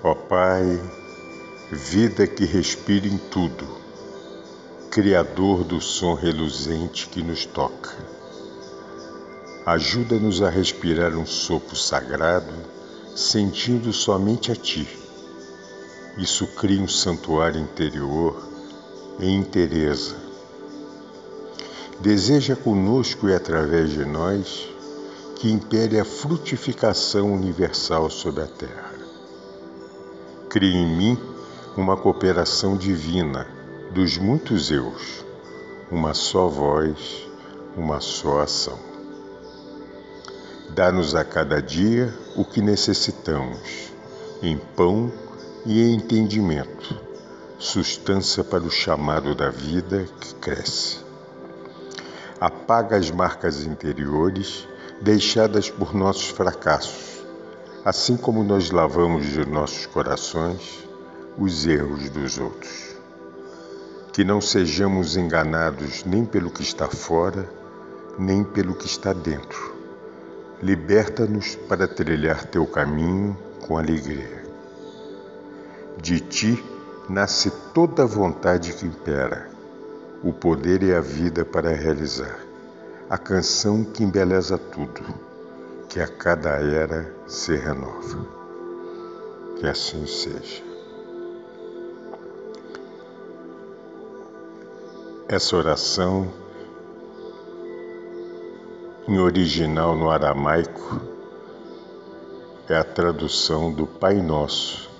Ó Pai, vida que respira em tudo, Criador do som reluzente que nos toca. Ajuda-nos a respirar um sopro sagrado, sentindo somente a Ti. Isso cria um santuário interior em Teresa. Deseja conosco e através de nós que impere a frutificação universal sobre a terra. Cria em mim uma cooperação divina dos muitos eus, uma só voz, uma só ação. Dá-nos a cada dia o que necessitamos, em pão e em entendimento, sustância para o chamado da vida que cresce. Apaga as marcas interiores deixadas por nossos fracassos, assim como nós lavamos de nossos corações os erros dos outros. Que não sejamos enganados nem pelo que está fora, nem pelo que está dentro. Liberta-nos para trilhar teu caminho com alegria. De ti nasce toda a vontade que impera, o poder e a vida para realizar. A canção que embeleza tudo, que a cada era se renova. Que assim seja. Essa oração, em original no aramaico, é a tradução do Pai Nosso,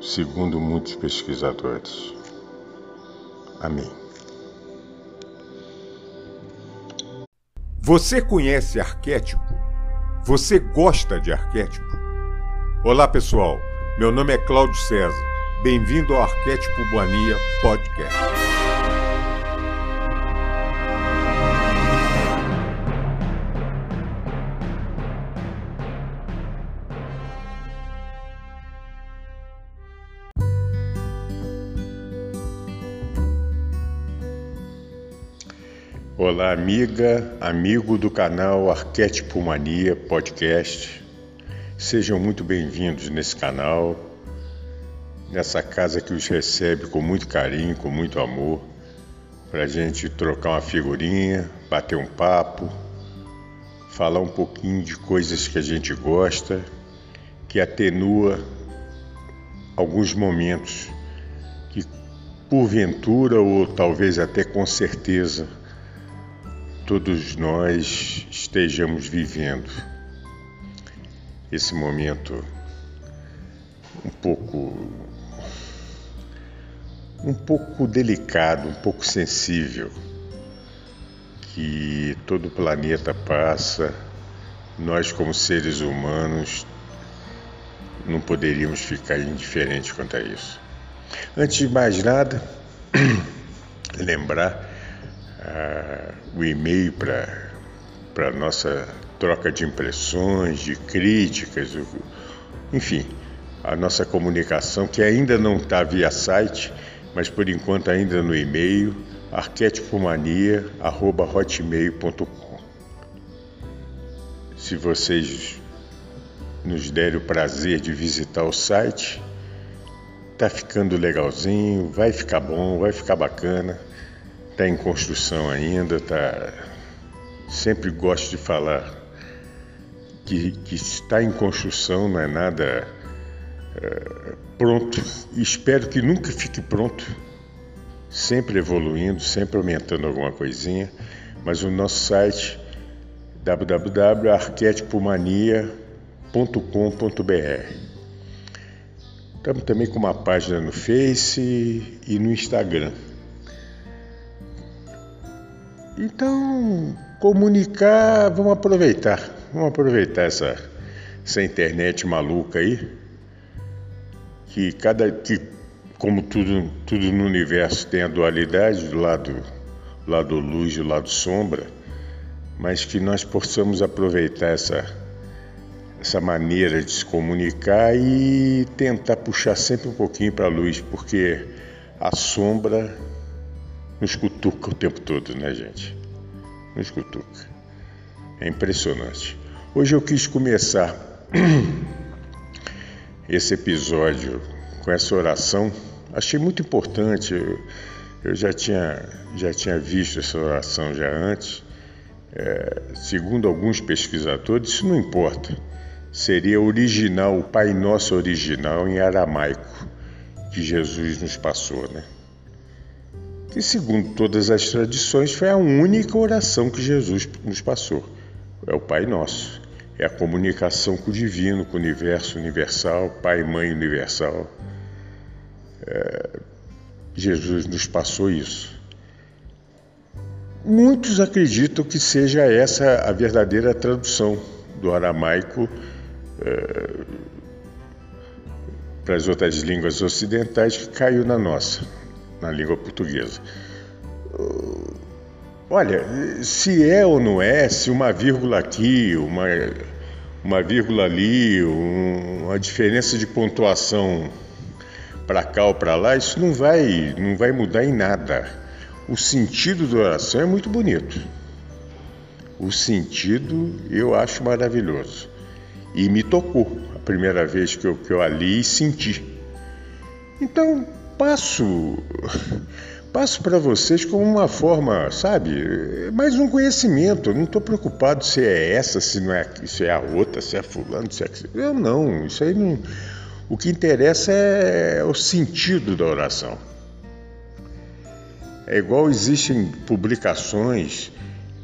segundo muitos pesquisadores. Amém. Você conhece arquétipo? Você gosta de arquétipo? Olá, pessoal. Meu nome é Cláudio César. Bem-vindo ao Arquétipo Boania Podcast. Amiga, amigo do canal Arquétipo Mania Podcast. Sejam muito bem-vindos nesse canal nessa casa que os recebe com muito carinho, com muito amor, para a gente trocar uma figurinha, bater um papo, falar um pouquinho de coisas que a gente gosta, que atenua alguns momentos que, porventura ou talvez até com certeza, todos nós estejamos vivendo esse momento um pouco um pouco delicado, um pouco sensível, que todo o planeta passa, nós, como seres humanos, não poderíamos ficar indiferentes quanto a isso. Antes de mais nada, lembrar uh, o e-mail para a nossa troca de impressões, de críticas, enfim, a nossa comunicação, que ainda não está via site, mas por enquanto ainda no e-mail arquetipomania@hotmail.com. Se vocês nos derem o prazer de visitar o site, tá ficando legalzinho, vai ficar bom, vai ficar bacana. Tá em construção ainda, tá sempre gosto de falar que, que está em construção, não é nada é, pronto. Espero que nunca fique pronto, sempre evoluindo, sempre aumentando alguma coisinha. Mas o nosso site www.arquetipomania.com.br Estamos também com uma página no Face e no Instagram. Então, comunicar, vamos aproveitar. Vamos aproveitar essa, essa internet maluca aí que cada que como tudo tudo no universo tem a dualidade do lado lado luz e do lado sombra, mas que nós possamos aproveitar essa essa maneira de se comunicar e tentar puxar sempre um pouquinho para a luz, porque a sombra nos cutuca o tempo todo, né, gente? Nos cutuca. É impressionante. Hoje eu quis começar esse episódio com essa oração. Achei muito importante. Eu, já, tinha, já tinha visto essa oração já antes. É, segundo alguns pesquisadores, isso não importa. Seria original, o Pai Nosso original em aramaico que Jesus nos passou, né? Que segundo todas as tradições foi a única oração que Jesus nos passou. É o Pai Nosso. É a comunicação com o divino, com o universo universal, Pai e Mãe universal. É, Jesus nos passou isso. Muitos acreditam que seja essa a verdadeira tradução do aramaico é, para as outras línguas ocidentais que caiu na nossa, na língua portuguesa. Olha, se é ou não é, se uma vírgula aqui, uma, uma vírgula ali, um, uma diferença de pontuação para cá ou para lá, isso não vai, não vai mudar em nada. O sentido da oração é muito bonito. O sentido eu acho maravilhoso. E me tocou a primeira vez que eu, que eu ali senti. Então, passo passo para vocês como uma forma, sabe, mais um conhecimento. Eu não estou preocupado se é essa, se não é, se é a outra, se é fulano, se é eu não. Isso aí não. O que interessa é o sentido da oração. É igual existem publicações.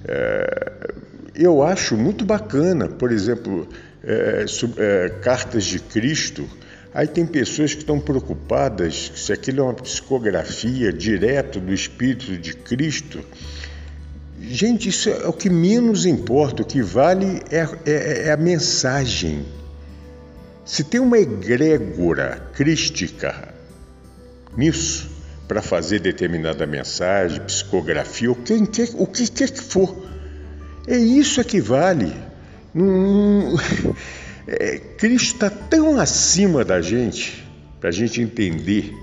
É, eu acho muito bacana, por exemplo, é, sub, é, cartas de Cristo Aí tem pessoas que estão preocupadas se aquilo é uma psicografia direto do Espírito de Cristo. Gente, isso é o que menos importa, o que vale é, é, é a mensagem. Se tem uma egrégora crística nisso, para fazer determinada mensagem, psicografia, ou quem quer, o que quer que for, é isso é que vale. Não, é, Cristo está tão acima da gente, para a gente entender,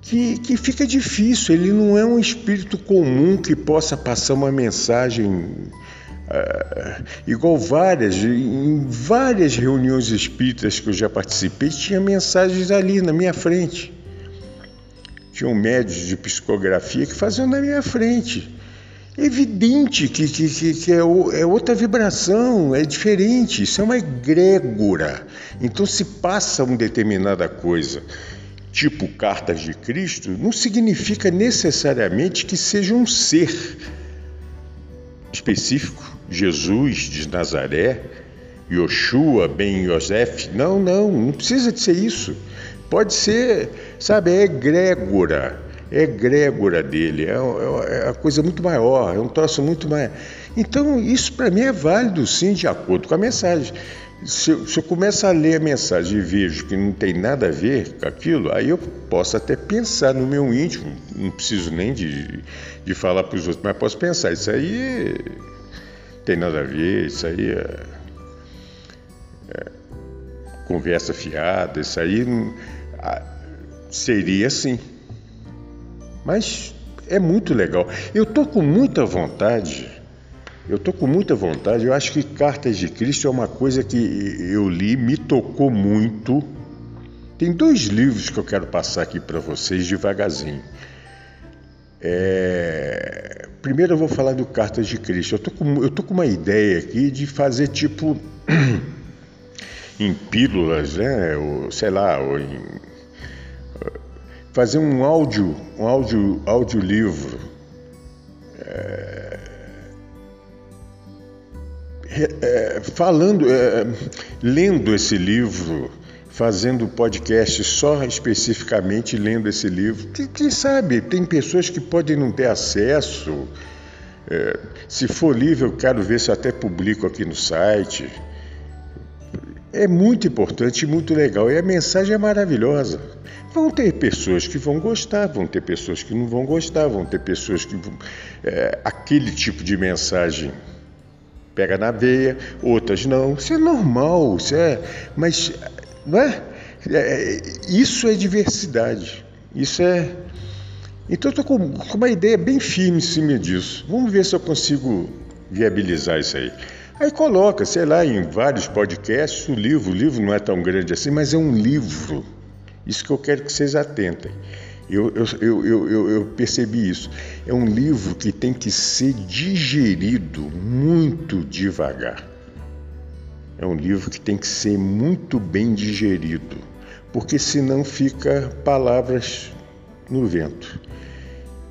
que, que fica difícil. Ele não é um espírito comum que possa passar uma mensagem. Uh, igual várias, em várias reuniões espíritas que eu já participei, tinha mensagens ali na minha frente. Tinham médios de psicografia que faziam na minha frente evidente que, que, que é, é, outra vibração, é diferente, isso é uma egrégora. Então, se passa uma determinada coisa, tipo cartas de Cristo, não significa necessariamente que seja um ser específico, Jesus de Nazaré, Yoshua, Ben Yosef. Não, não, não precisa de ser isso. Pode ser, sabe, é egrégora egrégora dele, é, é, é a coisa muito maior, é um troço muito mais. Então, isso para mim é válido sim, de acordo com a mensagem. Se eu, se eu começo a ler a mensagem e vejo que não tem nada a ver com aquilo, aí eu posso até pensar no meu íntimo, não preciso nem de, de falar para os outros, mas posso pensar, isso aí tem nada a ver, isso aí é, é conversa fiada, isso aí seria assim. Mas é muito legal. Eu tô com muita vontade. Eu tô com muita vontade. Eu acho que Cartas de Cristo é uma coisa que eu li, me tocou muito. Tem dois livros que eu quero passar aqui para vocês devagarzinho. É... Primeiro eu vou falar do Cartas de Cristo. Eu tô, com, eu tô com uma ideia aqui de fazer tipo em pílulas, né? Ou, sei lá, ou em fazer um áudio, um áudio, audiolivro. É, é, falando, é, lendo esse livro, fazendo podcast só especificamente lendo esse livro. Quem sabe, tem pessoas que podem não ter acesso. É, se for livro, eu quero ver se eu até publico aqui no site. É muito importante e muito legal. E a mensagem é maravilhosa. Vão ter pessoas que vão gostar, vão ter pessoas que não vão gostar, vão ter pessoas que. É, aquele tipo de mensagem pega na veia, outras não. Isso é normal, isso é. Mas, não é? é isso é diversidade. Isso é. Então, estou com, com uma ideia bem firme em cima disso. Vamos ver se eu consigo viabilizar isso aí. Aí coloca, sei lá, em vários podcasts o livro. O livro não é tão grande assim, mas é um livro. Isso que eu quero que vocês atentem. Eu, eu, eu, eu, percebi isso. É um livro que tem que ser digerido muito devagar. É um livro que tem que ser muito bem digerido, porque senão fica palavras no vento.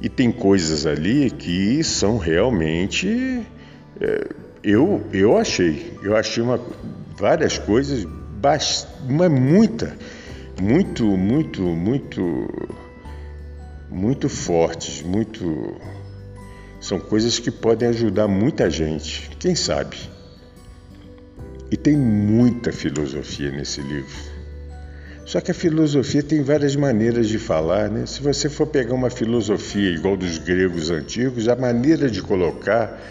E tem coisas ali que são realmente. É, eu, eu achei. Eu achei uma, várias coisas, uma muita, muito, muito, muito, muito fortes, muito. São coisas que podem ajudar muita gente, quem sabe. E tem muita filosofia nesse livro. Só que a filosofia tem várias maneiras de falar, né? Se você for pegar uma filosofia igual dos gregos antigos, a maneira de colocar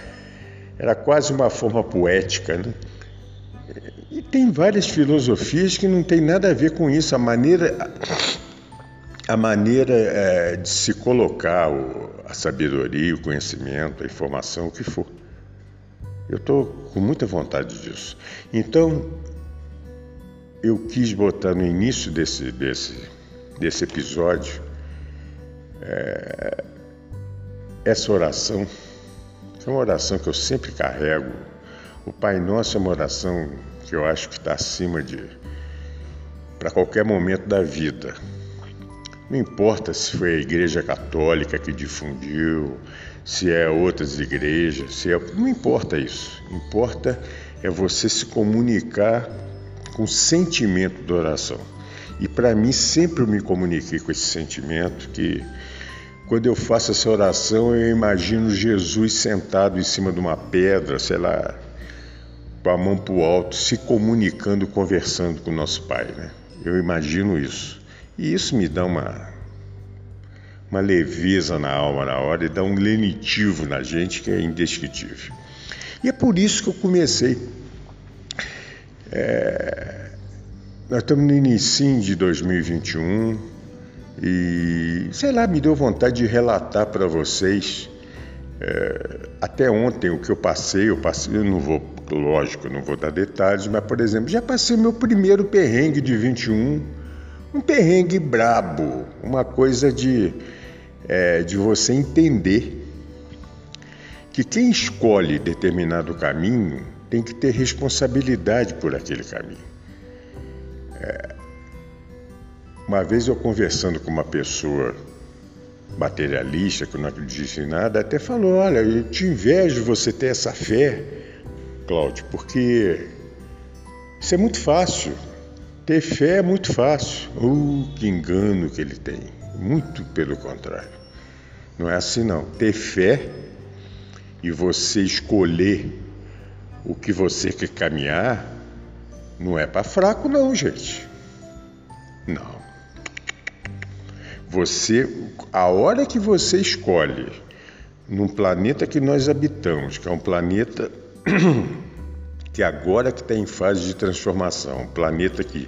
era quase uma forma poética, né? E tem várias filosofias que não tem nada a ver com isso, a maneira a maneira é, de se colocar a sabedoria, o conhecimento, a informação, o que for. Eu estou com muita vontade disso. Então, eu quis botar no início desse, desse, desse episódio é, essa oração, é uma oração que eu sempre carrego. O Pai Nosso é uma oração que eu acho que está acima de. para qualquer momento da vida. Não importa se foi a Igreja Católica que difundiu, se é outras igrejas, se é, não importa isso. Importa é você se comunicar com o sentimento da oração. E para mim sempre eu me comuniquei com esse sentimento que quando eu faço essa oração eu imagino Jesus sentado em cima de uma pedra, sei lá, com a mão para o alto, se comunicando, conversando com o nosso Pai. Né? Eu imagino isso. E isso me dá uma, uma leveza na alma na hora e dá um lenitivo na gente que é indescritível. E é por isso que eu comecei é, nós estamos no início de 2021 e, sei lá, me deu vontade de relatar para vocês é, até ontem o que eu passei, eu passei, eu não vou, lógico, não vou dar detalhes, mas, por exemplo, já passei meu primeiro perrengue de 21, um perrengue brabo, uma coisa de, é, de você entender que quem escolhe determinado caminho tem que ter responsabilidade por aquele caminho. Uma vez eu conversando com uma pessoa materialista, que não acredita em nada, até falou: Olha, eu te invejo você ter essa fé, Cláudio, porque isso é muito fácil. Ter fé é muito fácil. Uh, que engano que ele tem. Muito pelo contrário. Não é assim, não. Ter fé e você escolher o que você quer caminhar não é para fraco, não, gente. Não. Você, a hora que você escolhe num planeta que nós habitamos, que é um planeta que agora que está em fase de transformação, um planeta que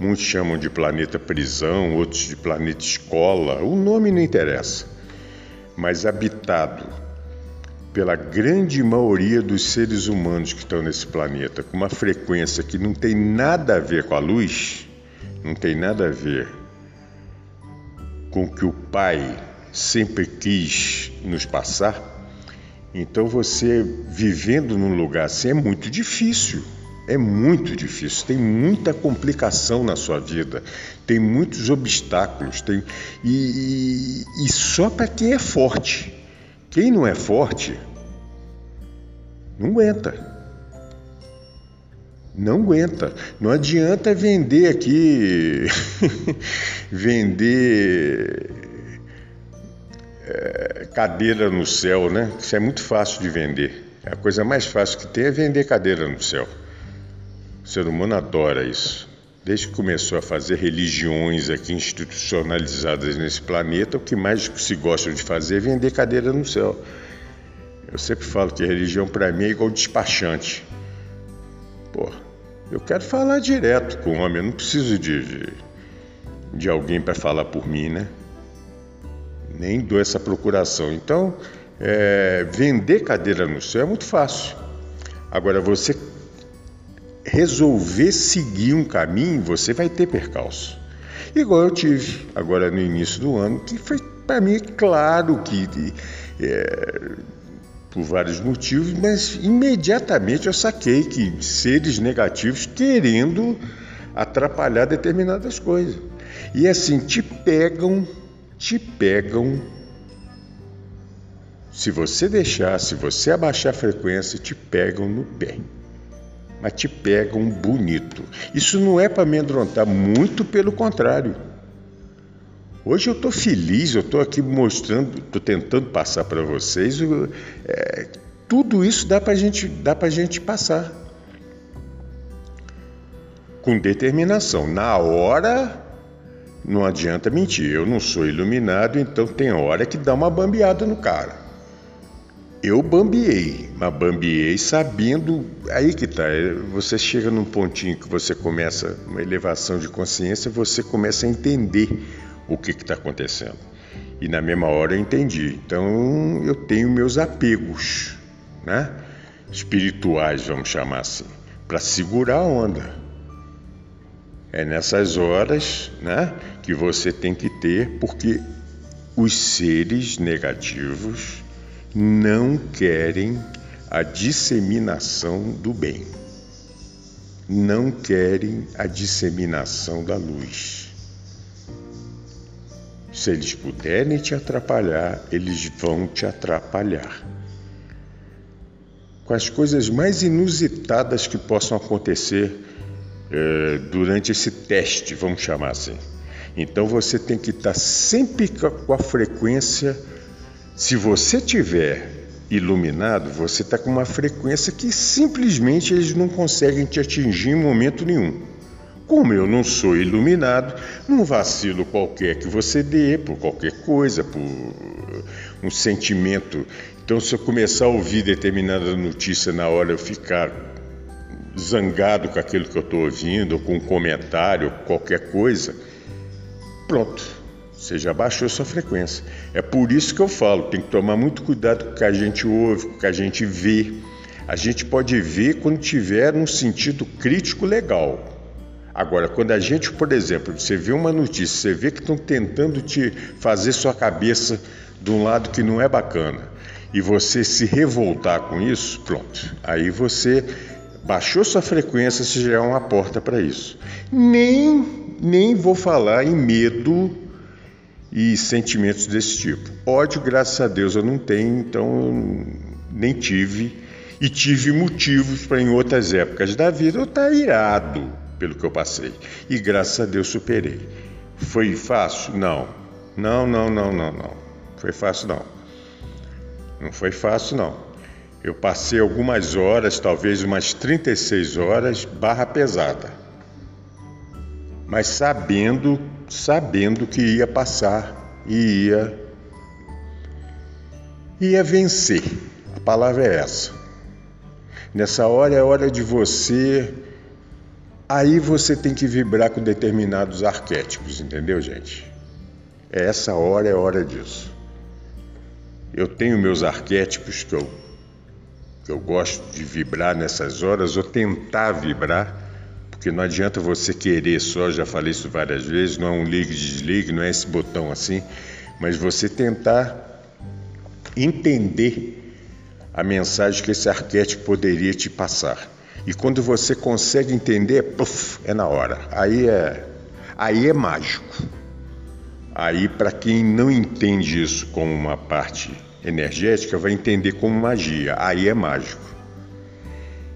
muitos chamam de planeta prisão, outros de planeta escola, o nome não interessa, mas habitado pela grande maioria dos seres humanos que estão nesse planeta, com uma frequência que não tem nada a ver com a luz, não tem nada a ver com que o Pai sempre quis nos passar, então você vivendo num lugar assim é muito difícil. É muito difícil, tem muita complicação na sua vida, tem muitos obstáculos, tem e, e, e só para quem é forte. Quem não é forte, não aguenta. Não aguenta. Não adianta vender aqui, vender é, cadeira no céu, né? Isso é muito fácil de vender. A coisa mais fácil que tem é vender cadeira no céu. O ser humano adora isso. Desde que começou a fazer religiões aqui institucionalizadas nesse planeta, o que mais se gosta de fazer é vender cadeira no céu. Eu sempre falo que religião para mim é igual despachante. Pô, eu quero falar direto com o homem, eu não preciso de, de, de alguém para falar por mim, né? Nem dou essa procuração. Então, é, vender cadeira no céu é muito fácil. Agora, você resolver seguir um caminho, você vai ter percalço. Igual eu tive agora no início do ano, que foi para mim claro que é, por vários motivos, mas imediatamente eu saquei que seres negativos querendo atrapalhar determinadas coisas. E assim, te pegam, te pegam. Se você deixar, se você abaixar a frequência, te pegam no pé. Mas te pegam bonito. Isso não é para amedrontar, muito pelo contrário. Hoje eu estou feliz, eu estou aqui mostrando, estou tentando passar para vocês. É, tudo isso dá para gente, dá a gente passar com determinação. Na hora, não adianta mentir. Eu não sou iluminado, então tem hora que dá uma bambeada no cara. Eu bambiei, mas bambiei sabendo. Aí que tá. É, você chega num pontinho que você começa uma elevação de consciência, você começa a entender o que está acontecendo. E na mesma hora eu entendi. Então eu tenho meus apegos, né? espirituais, vamos chamar assim, para segurar a onda. É nessas horas né, que você tem que ter, porque os seres negativos não querem a disseminação do bem, não querem a disseminação da luz. Se eles puderem te atrapalhar, eles vão te atrapalhar. Com as coisas mais inusitadas que possam acontecer eh, durante esse teste, vamos chamar assim. Então você tem que estar sempre com a frequência. Se você tiver iluminado, você está com uma frequência que simplesmente eles não conseguem te atingir em momento nenhum. Como eu não sou iluminado, num vacilo qualquer que você dê, por qualquer coisa, por um sentimento. Então, se eu começar a ouvir determinada notícia na hora eu ficar zangado com aquilo que eu estou ouvindo, ou com um comentário, qualquer coisa, pronto, você já baixou sua frequência. É por isso que eu falo, tem que tomar muito cuidado com o que a gente ouve, com o que a gente vê. A gente pode ver quando tiver um sentido crítico legal. Agora, quando a gente, por exemplo, você vê uma notícia, você vê que estão tentando te fazer sua cabeça de um lado que não é bacana, e você se revoltar com isso, pronto. Aí você baixou sua frequência, você já é uma porta para isso. Nem, nem vou falar em medo e sentimentos desse tipo. Ódio, graças a Deus, eu não tenho, então nem tive. E tive motivos para em outras épocas da vida eu estar tá irado pelo que eu passei. E graças a Deus superei. Foi fácil? Não. Não, não, não, não, não. Foi fácil não. Não foi fácil não. Eu passei algumas horas, talvez umas 36 horas, barra pesada. Mas sabendo, sabendo que ia passar e ia ia vencer. A palavra é essa. Nessa hora é hora de você Aí você tem que vibrar com determinados arquétipos, entendeu, gente? Essa hora é hora disso. Eu tenho meus arquétipos que eu, que eu gosto de vibrar nessas horas, ou tentar vibrar, porque não adianta você querer só, já falei isso várias vezes, não é um ligue desligue, não é esse botão assim, mas você tentar entender a mensagem que esse arquétipo poderia te passar. E quando você consegue entender, puff, é na hora. Aí é, aí é mágico. Aí, para quem não entende isso como uma parte energética, vai entender como magia. Aí é mágico.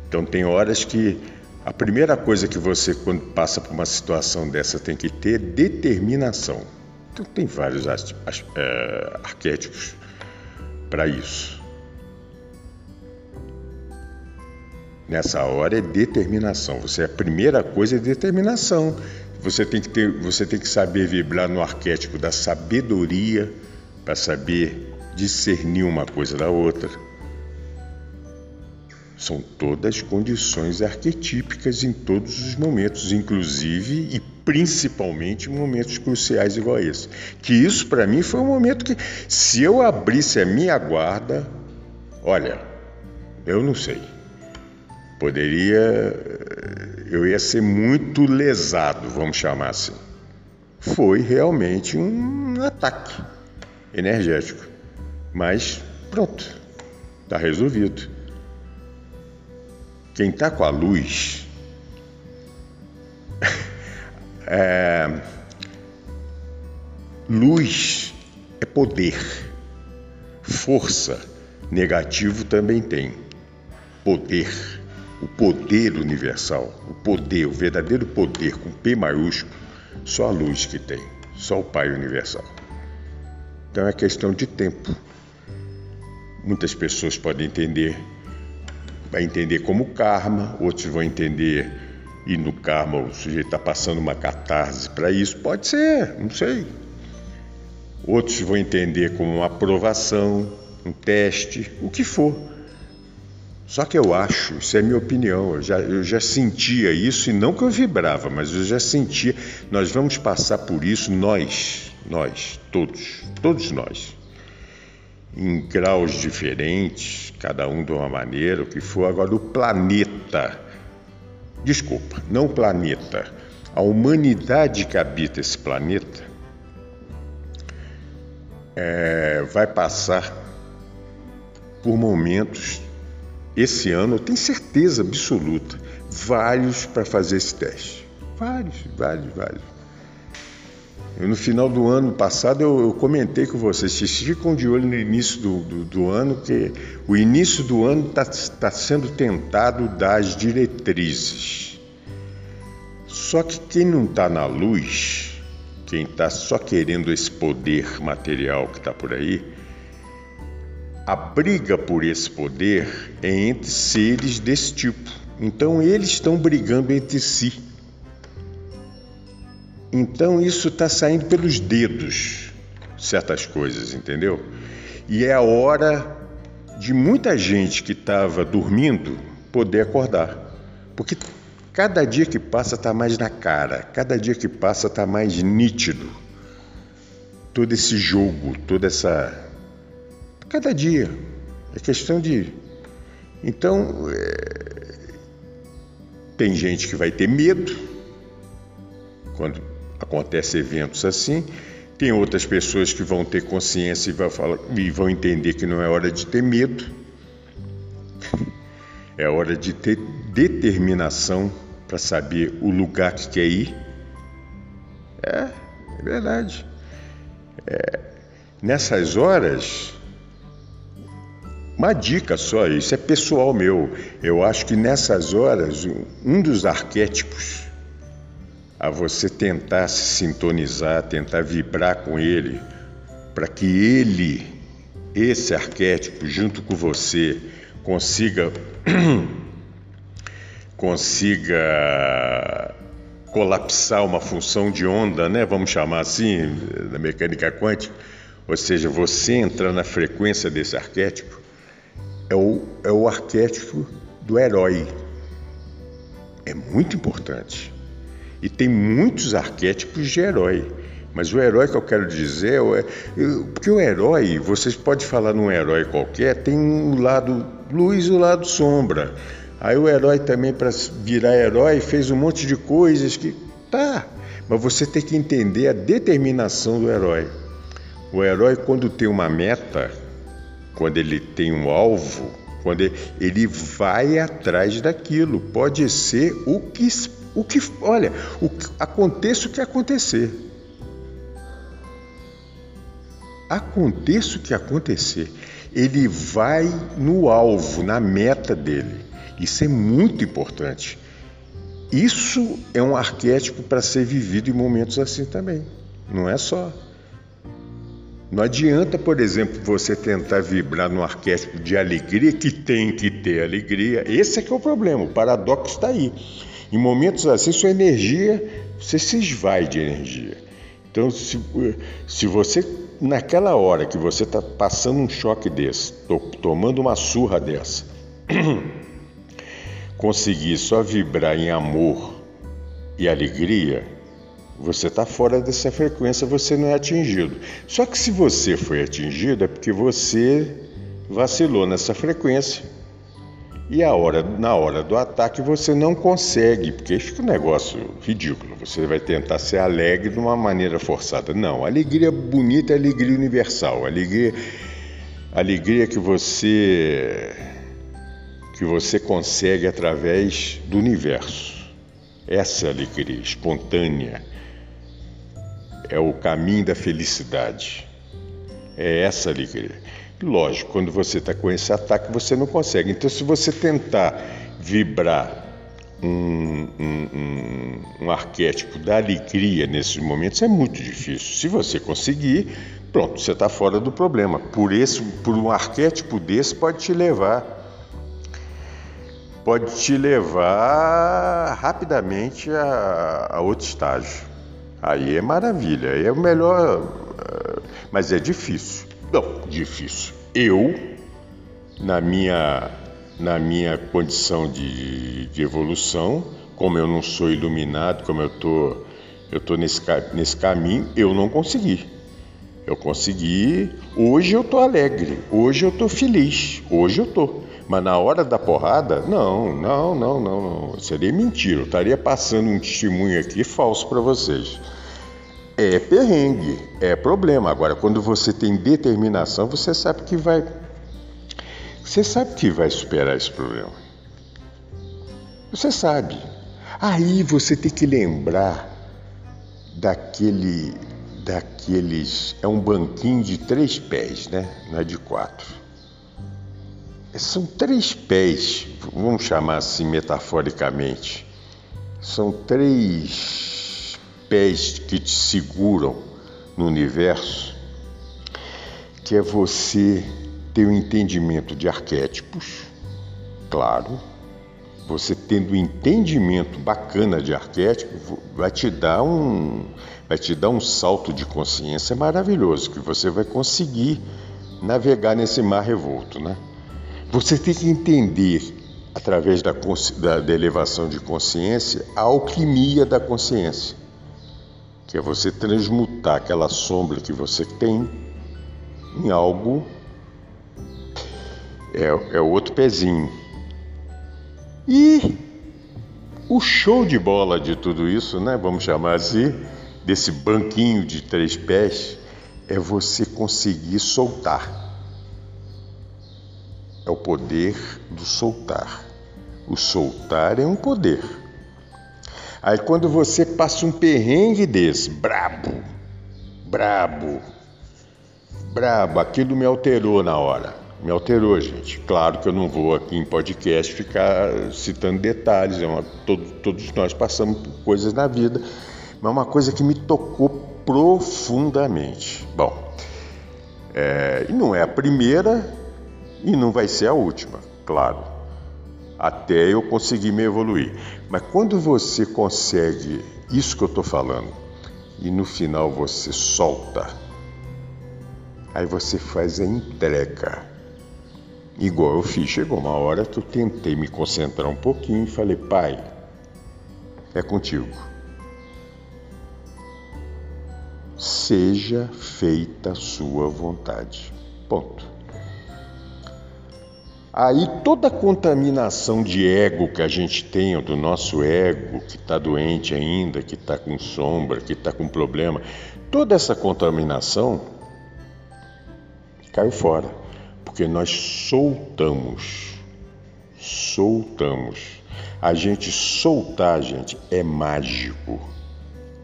Então, tem horas que a primeira coisa que você, quando passa por uma situação dessa, tem que ter determinação. Então, tem vários é, arquétipos para isso. Nessa hora é determinação. Você a primeira coisa é determinação. Você tem que ter, você tem que saber vibrar no arquétipo da sabedoria para saber discernir uma coisa da outra. São todas condições arquetípicas em todos os momentos, inclusive e principalmente em momentos cruciais igual esse. Que isso para mim foi um momento que, se eu abrisse a minha guarda, olha, eu não sei. Poderia. Eu ia ser muito lesado, vamos chamar assim. Foi realmente um ataque energético. Mas pronto, está resolvido. Quem está com a luz. é, luz é poder. Força, negativo também tem. Poder. O poder universal. O poder, o verdadeiro poder com P maiúsculo. Só a luz que tem. Só o Pai universal. Então é questão de tempo. Muitas pessoas podem entender vai entender como karma, outros vão entender e no karma o sujeito está passando uma catarse para isso. Pode ser, não sei. Outros vão entender como uma aprovação, um teste, o que for. Só que eu acho, isso é minha opinião, eu já, eu já sentia isso, e não que eu vibrava, mas eu já sentia, nós vamos passar por isso, nós, nós, todos, todos nós em graus diferentes, cada um de uma maneira, o que for. Agora, o planeta, desculpa, não o planeta, a humanidade que habita esse planeta é, vai passar por momentos, esse ano, eu tenho certeza absoluta, vários para fazer esse teste. Vários, vários, vários. No final do ano passado eu, eu comentei com vocês, vocês ficam de olho no início do, do, do ano, que o início do ano está tá sendo tentado dar as diretrizes. Só que quem não está na luz, quem está só querendo esse poder material que está por aí, a briga por esse poder é entre seres desse tipo. Então eles estão brigando entre si. Então isso está saindo pelos dedos, certas coisas, entendeu? E é a hora de muita gente que estava dormindo poder acordar. Porque cada dia que passa está mais na cara, cada dia que passa está mais nítido. Todo esse jogo, toda essa. Cada dia. É questão de. Então, é... tem gente que vai ter medo quando acontece eventos assim. Tem outras pessoas que vão ter consciência e vão, falar, e vão entender que não é hora de ter medo, é hora de ter determinação para saber o lugar que quer ir. É, é verdade. É, nessas horas, uma dica só, isso é pessoal meu. Eu acho que nessas horas, um dos arquétipos a você tentar se sintonizar, tentar vibrar com ele, para que ele, esse arquétipo, junto com você, consiga consiga colapsar uma função de onda, né? Vamos chamar assim, da mecânica quântica, ou seja, você entrar na frequência desse arquétipo, é o, é o arquétipo do herói. É muito importante. E tem muitos arquétipos de herói. Mas o herói que eu quero dizer é. Porque o herói, vocês podem falar num herói qualquer, tem um lado luz e o um lado sombra. Aí o herói também, para virar herói, fez um monte de coisas que. Tá, mas você tem que entender a determinação do herói. O herói, quando tem uma meta, quando ele tem um alvo, quando ele, vai atrás daquilo. Pode ser o que o que, olha, o, aconteça o que acontecer. Aconteça o que acontecer, ele vai no alvo, na meta dele. Isso é muito importante. Isso é um arquétipo para ser vivido em momentos assim também. Não é só. Não adianta, por exemplo, você tentar vibrar no arquétipo de alegria, que tem que ter alegria. Esse é que é o problema, o paradoxo está aí. Em momentos assim, sua energia, você se esvai de energia. Então, se, se você, naquela hora que você está passando um choque desse, to, tomando uma surra dessa, conseguir só vibrar em amor e alegria, você está fora dessa frequência, você não é atingido. Só que se você foi atingido, é porque você vacilou nessa frequência. E a hora, na hora do ataque você não consegue, porque fica um negócio ridículo. Você vai tentar ser alegre de uma maneira forçada. Não, alegria bonita é alegria universal. Alegria, alegria que você que você consegue através do universo. Essa alegria espontânea é o caminho da felicidade. É essa alegria. Lógico, quando você está com esse ataque, você não consegue. Então, se você tentar vibrar um, um, um, um, arquétipo da alegria nesses momentos, é muito difícil. Se você conseguir, pronto, você está fora do problema. Por, esse, por um arquétipo desse, pode te levar. Pode te levar rapidamente a, a outro estágio. Aí é maravilha, aí é o melhor, eh, mas é difícil. Não, difícil. Eu, na minha, na minha condição de, de evolução, como eu não sou iluminado, como eu tô, eu tô nesse, nesse caminho, eu não consegui. Eu consegui. Hoje eu tô alegre, hoje eu tô feliz, hoje eu tô. Mas na hora da porrada, não, não, não, não, não. Seria mentira. Eu estaria passando um testemunho aqui falso para vocês. É perrengue, é problema. Agora, quando você tem determinação, você sabe que vai. Você sabe que vai superar esse problema. Você sabe. Aí você tem que lembrar daquele. daqueles. É um banquinho de três pés, né? Não é de quatro. São três pés, vamos chamar assim metaforicamente. São três pés que te seguram no universo, que é você ter o um entendimento de arquétipos, claro. Você tendo um entendimento bacana de arquétipo, vai te dar um vai te dar um salto de consciência maravilhoso que você vai conseguir navegar nesse mar revolto, né? Você tem que entender através da, da, da elevação de consciência a alquimia da consciência que é você transmutar aquela sombra que você tem em algo é, é outro pezinho. E o show de bola de tudo isso, né? Vamos chamar assim, desse banquinho de três pés, é você conseguir soltar. É o poder do soltar. O soltar é um poder. Aí quando você passa um perrengue desse, brabo, brabo, brabo, aquilo me alterou na hora. Me alterou, gente. Claro que eu não vou aqui em podcast ficar citando detalhes, é uma, todo, todos nós passamos por coisas na vida, mas uma coisa que me tocou profundamente. Bom, é, e não é a primeira e não vai ser a última, claro até eu conseguir me evoluir. Mas quando você consegue isso que eu estou falando e no final você solta, aí você faz a entrega. Igual eu fiz, chegou uma hora que eu tentei me concentrar um pouquinho e falei, pai, é contigo. Seja feita a sua vontade. Ponto. Aí toda a contaminação de ego que a gente tem, do nosso ego que está doente ainda, que está com sombra, que está com problema, toda essa contaminação caiu fora, porque nós soltamos, soltamos. A gente soltar, gente, é mágico.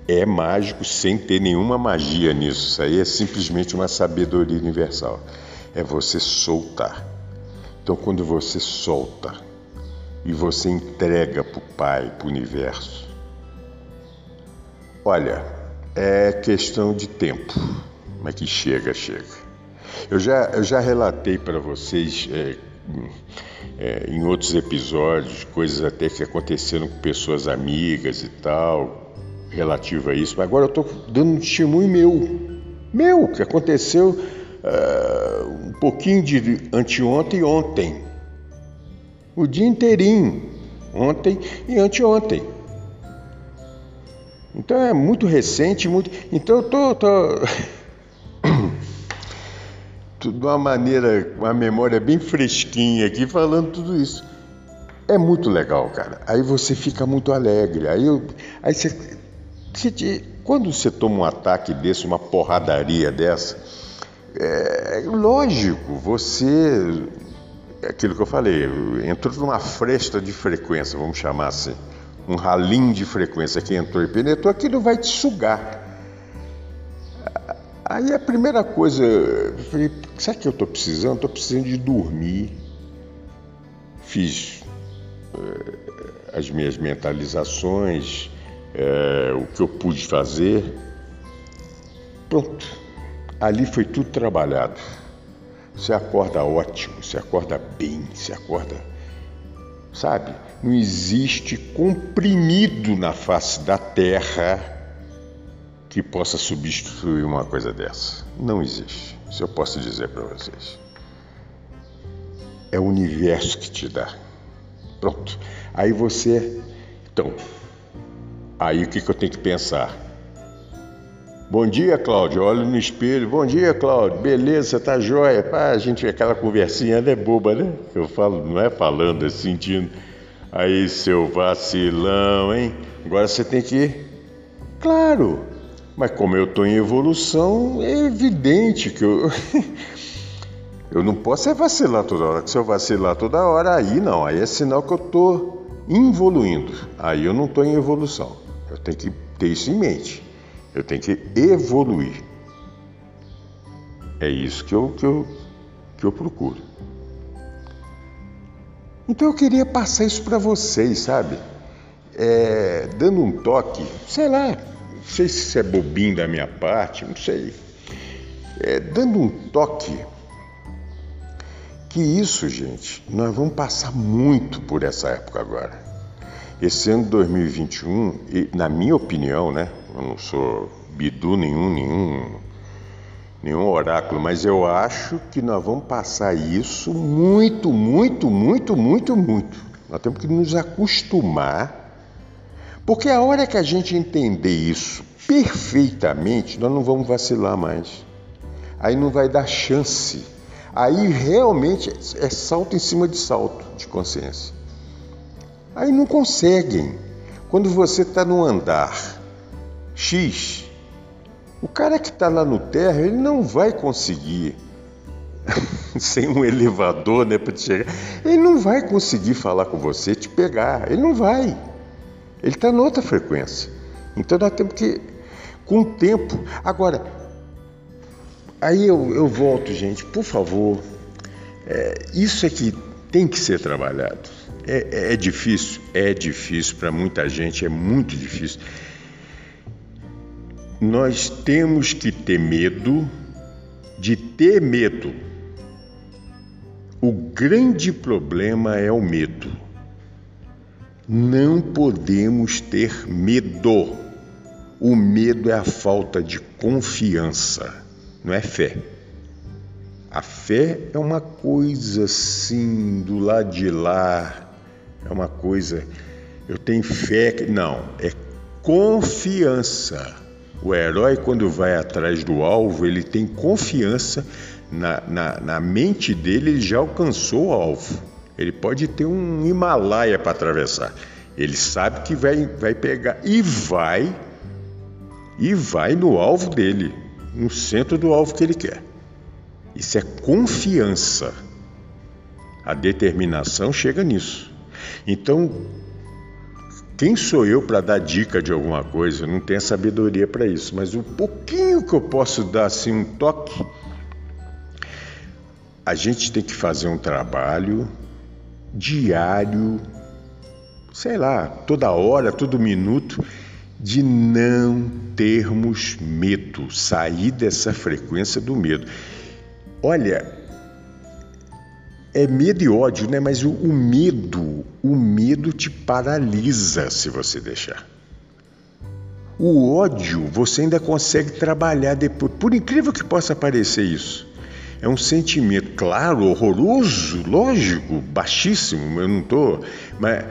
É mágico sem ter nenhuma magia nisso. Isso aí é simplesmente uma sabedoria universal. É você soltar. Então, quando você solta e você entrega para o Pai, para o universo, olha, é questão de tempo, mas que chega, chega. Eu já, eu já relatei para vocês é, é, em outros episódios coisas até que aconteceram com pessoas amigas e tal, relativo a isso, mas agora eu estou dando um testemunho meu, meu, que aconteceu uh, um pouquinho de anteontem e ontem. O dia inteirinho, ontem e anteontem. Então é muito recente, muito. Então eu tô, tô... de uma maneira, uma memória bem fresquinha aqui falando tudo isso. É muito legal, cara. Aí você fica muito alegre. Aí, eu, aí você, você quando você toma um ataque desse, uma porradaria dessa, é lógico, você. Aquilo que eu falei, entrou numa fresta de frequência, vamos chamar assim. Um ralinho de frequência que entrou e penetrou, aquilo vai te sugar. Aí a primeira coisa, eu falei, o que eu estou precisando? Estou precisando de dormir. Fiz é, as minhas mentalizações, é, o que eu pude fazer. Pronto. Ali foi tudo trabalhado. Você acorda ótimo, você acorda bem, você acorda. Sabe? Não existe comprimido na face da terra que possa substituir uma coisa dessa. Não existe. Isso eu posso dizer para vocês. É o universo que te dá. Pronto. Aí você. Então, aí o que, que eu tenho que pensar? Bom dia, Cláudio. Olha no espelho. Bom dia, Cláudio. Beleza, tá jóia? Pá, a gente, aquela conversinha é boba, né? Eu falo, não é falando, é sentindo. Aí, seu vacilão, hein? Agora você tem que. Claro, mas como eu estou em evolução, é evidente que eu. Eu não posso é vacilar toda hora. Se eu vacilar toda hora, aí não. Aí é sinal que eu estou evoluindo. Aí eu não estou em evolução. Eu tenho que ter isso em mente. Eu tenho que evoluir. É isso que eu, que eu, que eu procuro. Então eu queria passar isso para vocês, sabe? É, dando um toque, sei lá, não sei se isso é bobinho da minha parte, não sei. É, dando um toque que isso, gente, nós vamos passar muito por essa época agora. Esse ano de 2021, e, na minha opinião, né? Eu não sou bidu nenhum, nenhum, nenhum oráculo, mas eu acho que nós vamos passar isso muito, muito, muito, muito, muito. Nós temos que nos acostumar, porque a hora que a gente entender isso perfeitamente, nós não vamos vacilar mais. Aí não vai dar chance Aí realmente é salto em cima de salto de consciência. Aí não conseguem. Quando você está no andar X, o cara que está lá no terra, ele não vai conseguir, sem um elevador, né, para chegar, ele não vai conseguir falar com você, te pegar, ele não vai. Ele está noutra frequência. Então nós temos que, com o tempo. Agora, Aí eu, eu volto, gente, por favor. É, isso é que tem que ser trabalhado. É, é, é difícil? É difícil para muita gente, é muito difícil. Nós temos que ter medo de ter medo. O grande problema é o medo. Não podemos ter medo. O medo é a falta de confiança não é fé. A fé é uma coisa assim, do lado de lá, é uma coisa. Eu tenho fé. Não, é confiança. O herói, quando vai atrás do alvo, ele tem confiança na, na, na mente dele, ele já alcançou o alvo. Ele pode ter um Himalaia para atravessar. Ele sabe que vai, vai pegar e vai, e vai no alvo dele no centro do alvo que ele quer. Isso é confiança. A determinação chega nisso. Então, quem sou eu para dar dica de alguma coisa? Não tenho sabedoria para isso, mas o pouquinho que eu posso dar assim um toque, a gente tem que fazer um trabalho diário, sei lá, toda hora, todo minuto, de não termos medo, sair dessa frequência do medo. Olha, é medo e ódio, né? Mas o, o medo, o medo te paralisa se você deixar. O ódio você ainda consegue trabalhar depois, por incrível que possa parecer isso. É um sentimento, claro, horroroso, lógico, baixíssimo, eu não estou. Mas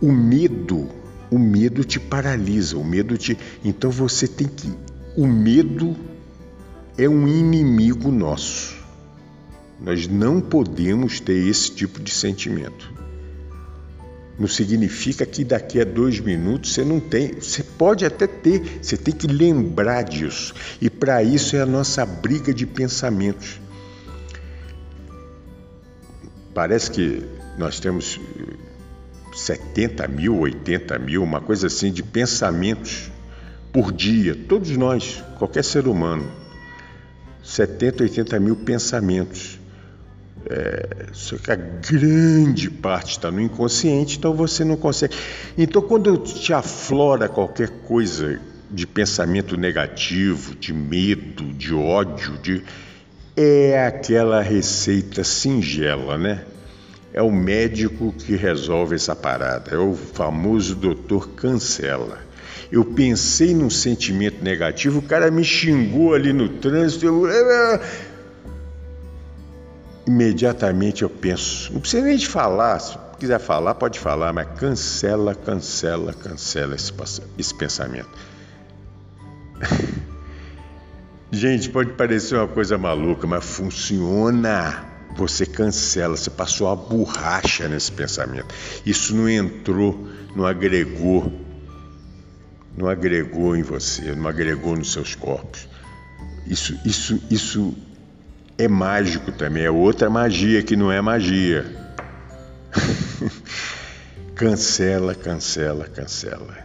o medo o medo te paralisa, o medo te. Então você tem que. O medo é um inimigo nosso. Nós não podemos ter esse tipo de sentimento. Não significa que daqui a dois minutos você não tem. Você pode até ter, você tem que lembrar disso. E para isso é a nossa briga de pensamentos. Parece que nós temos 70 mil, 80 mil, uma coisa assim, de pensamentos por dia, todos nós, qualquer ser humano. 70, 80 mil pensamentos. É, só que a grande parte está no inconsciente, então você não consegue. Então, quando te aflora qualquer coisa de pensamento negativo, de medo, de ódio, de é aquela receita singela, né? É o médico que resolve essa parada, é o famoso doutor cancela. Eu pensei num sentimento negativo, o cara me xingou ali no trânsito, eu... imediatamente eu penso, não precisa nem de falar, se quiser falar, pode falar, mas cancela, cancela, cancela esse, esse pensamento. Gente, pode parecer uma coisa maluca, mas funciona. Você cancela, você passou a borracha nesse pensamento. Isso não entrou, não agregou, não agregou em você, não agregou nos seus corpos. Isso, isso, isso é mágico também, é outra magia que não é magia. cancela, cancela, cancela.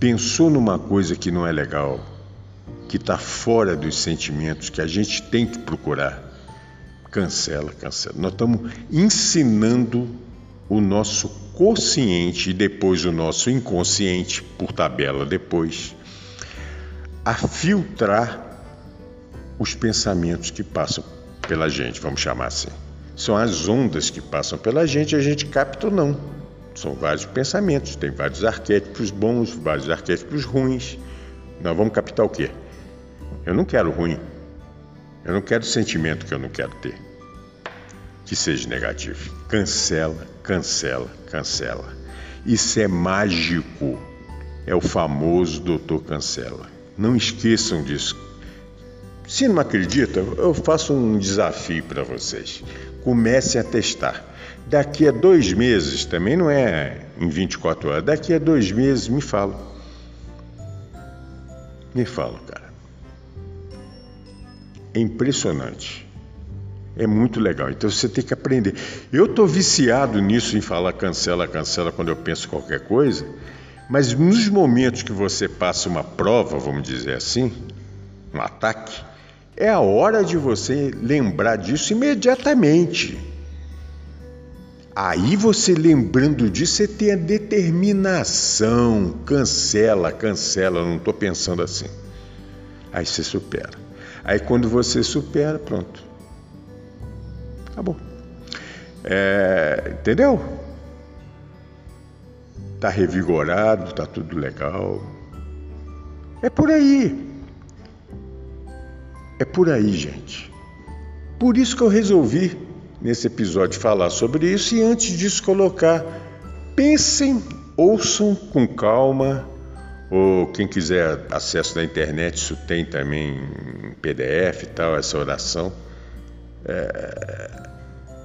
Pensou numa coisa que não é legal que está fora dos sentimentos que a gente tem que procurar, cancela, cancela. Nós estamos ensinando o nosso consciente e depois o nosso inconsciente, por tabela depois, a filtrar os pensamentos que passam pela gente, vamos chamar assim. São as ondas que passam pela gente e a gente capta ou não. São vários pensamentos, tem vários arquétipos bons, vários arquétipos ruins. Nós vamos captar o quê? Eu não quero ruim. Eu não quero sentimento que eu não quero ter. Que seja negativo. Cancela, cancela, cancela. Isso é mágico. É o famoso doutor cancela. Não esqueçam disso. Se não acredita, eu faço um desafio para vocês. Comecem a testar. Daqui a dois meses, também não é em 24 horas, daqui a dois meses me falam. Me falam, cara. É impressionante. É muito legal. Então você tem que aprender. Eu estou viciado nisso em falar cancela, cancela quando eu penso qualquer coisa, mas nos momentos que você passa uma prova, vamos dizer assim, um ataque, é a hora de você lembrar disso imediatamente. Aí você lembrando disso, você tem a determinação, cancela, cancela, não estou pensando assim. Aí você supera. Aí quando você supera, pronto. Acabou. É, entendeu? Tá revigorado, tá tudo legal. É por aí. É por aí, gente. Por isso que eu resolvi nesse episódio falar sobre isso e antes disso colocar pensem, ouçam com calma, ou quem quiser acesso na internet, isso tem também em PDF e tal, essa oração. É...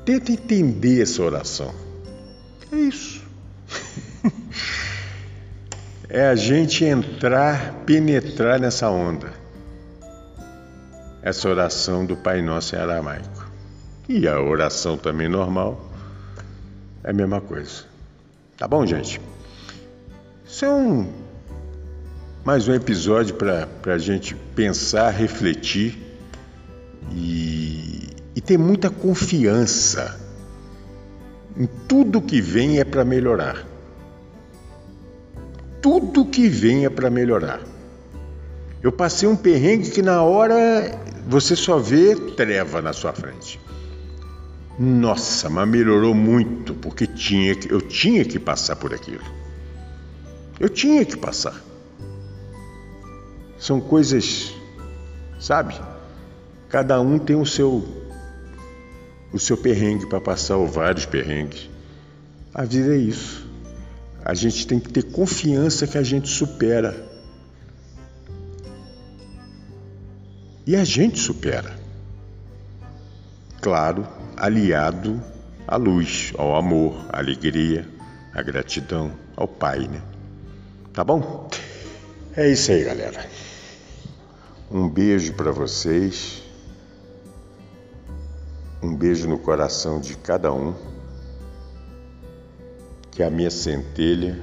Tenta entender essa oração. É isso. é a gente entrar, penetrar nessa onda. Essa oração do Pai Nosso em aramaico. E a oração também normal é a mesma coisa. Tá bom, gente? São mais um episódio para a gente pensar, refletir e, e ter muita confiança em tudo que vem é para melhorar. Tudo que vem é para melhorar. Eu passei um perrengue que na hora você só vê treva na sua frente. Nossa, mas melhorou muito porque tinha que, eu tinha que passar por aquilo. Eu tinha que passar. São coisas, sabe? Cada um tem o seu o seu perrengue para passar ou vários perrengues. A vida é isso. A gente tem que ter confiança que a gente supera. E a gente supera. Claro, aliado à luz, ao amor, à alegria, a gratidão ao Pai, né? Tá bom? É isso aí, galera. Um beijo para vocês. Um beijo no coração de cada um. Que a minha centelha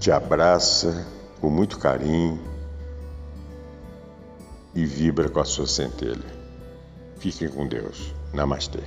te abraça com muito carinho e vibra com a sua centelha. Fiquem com Deus. Namastê.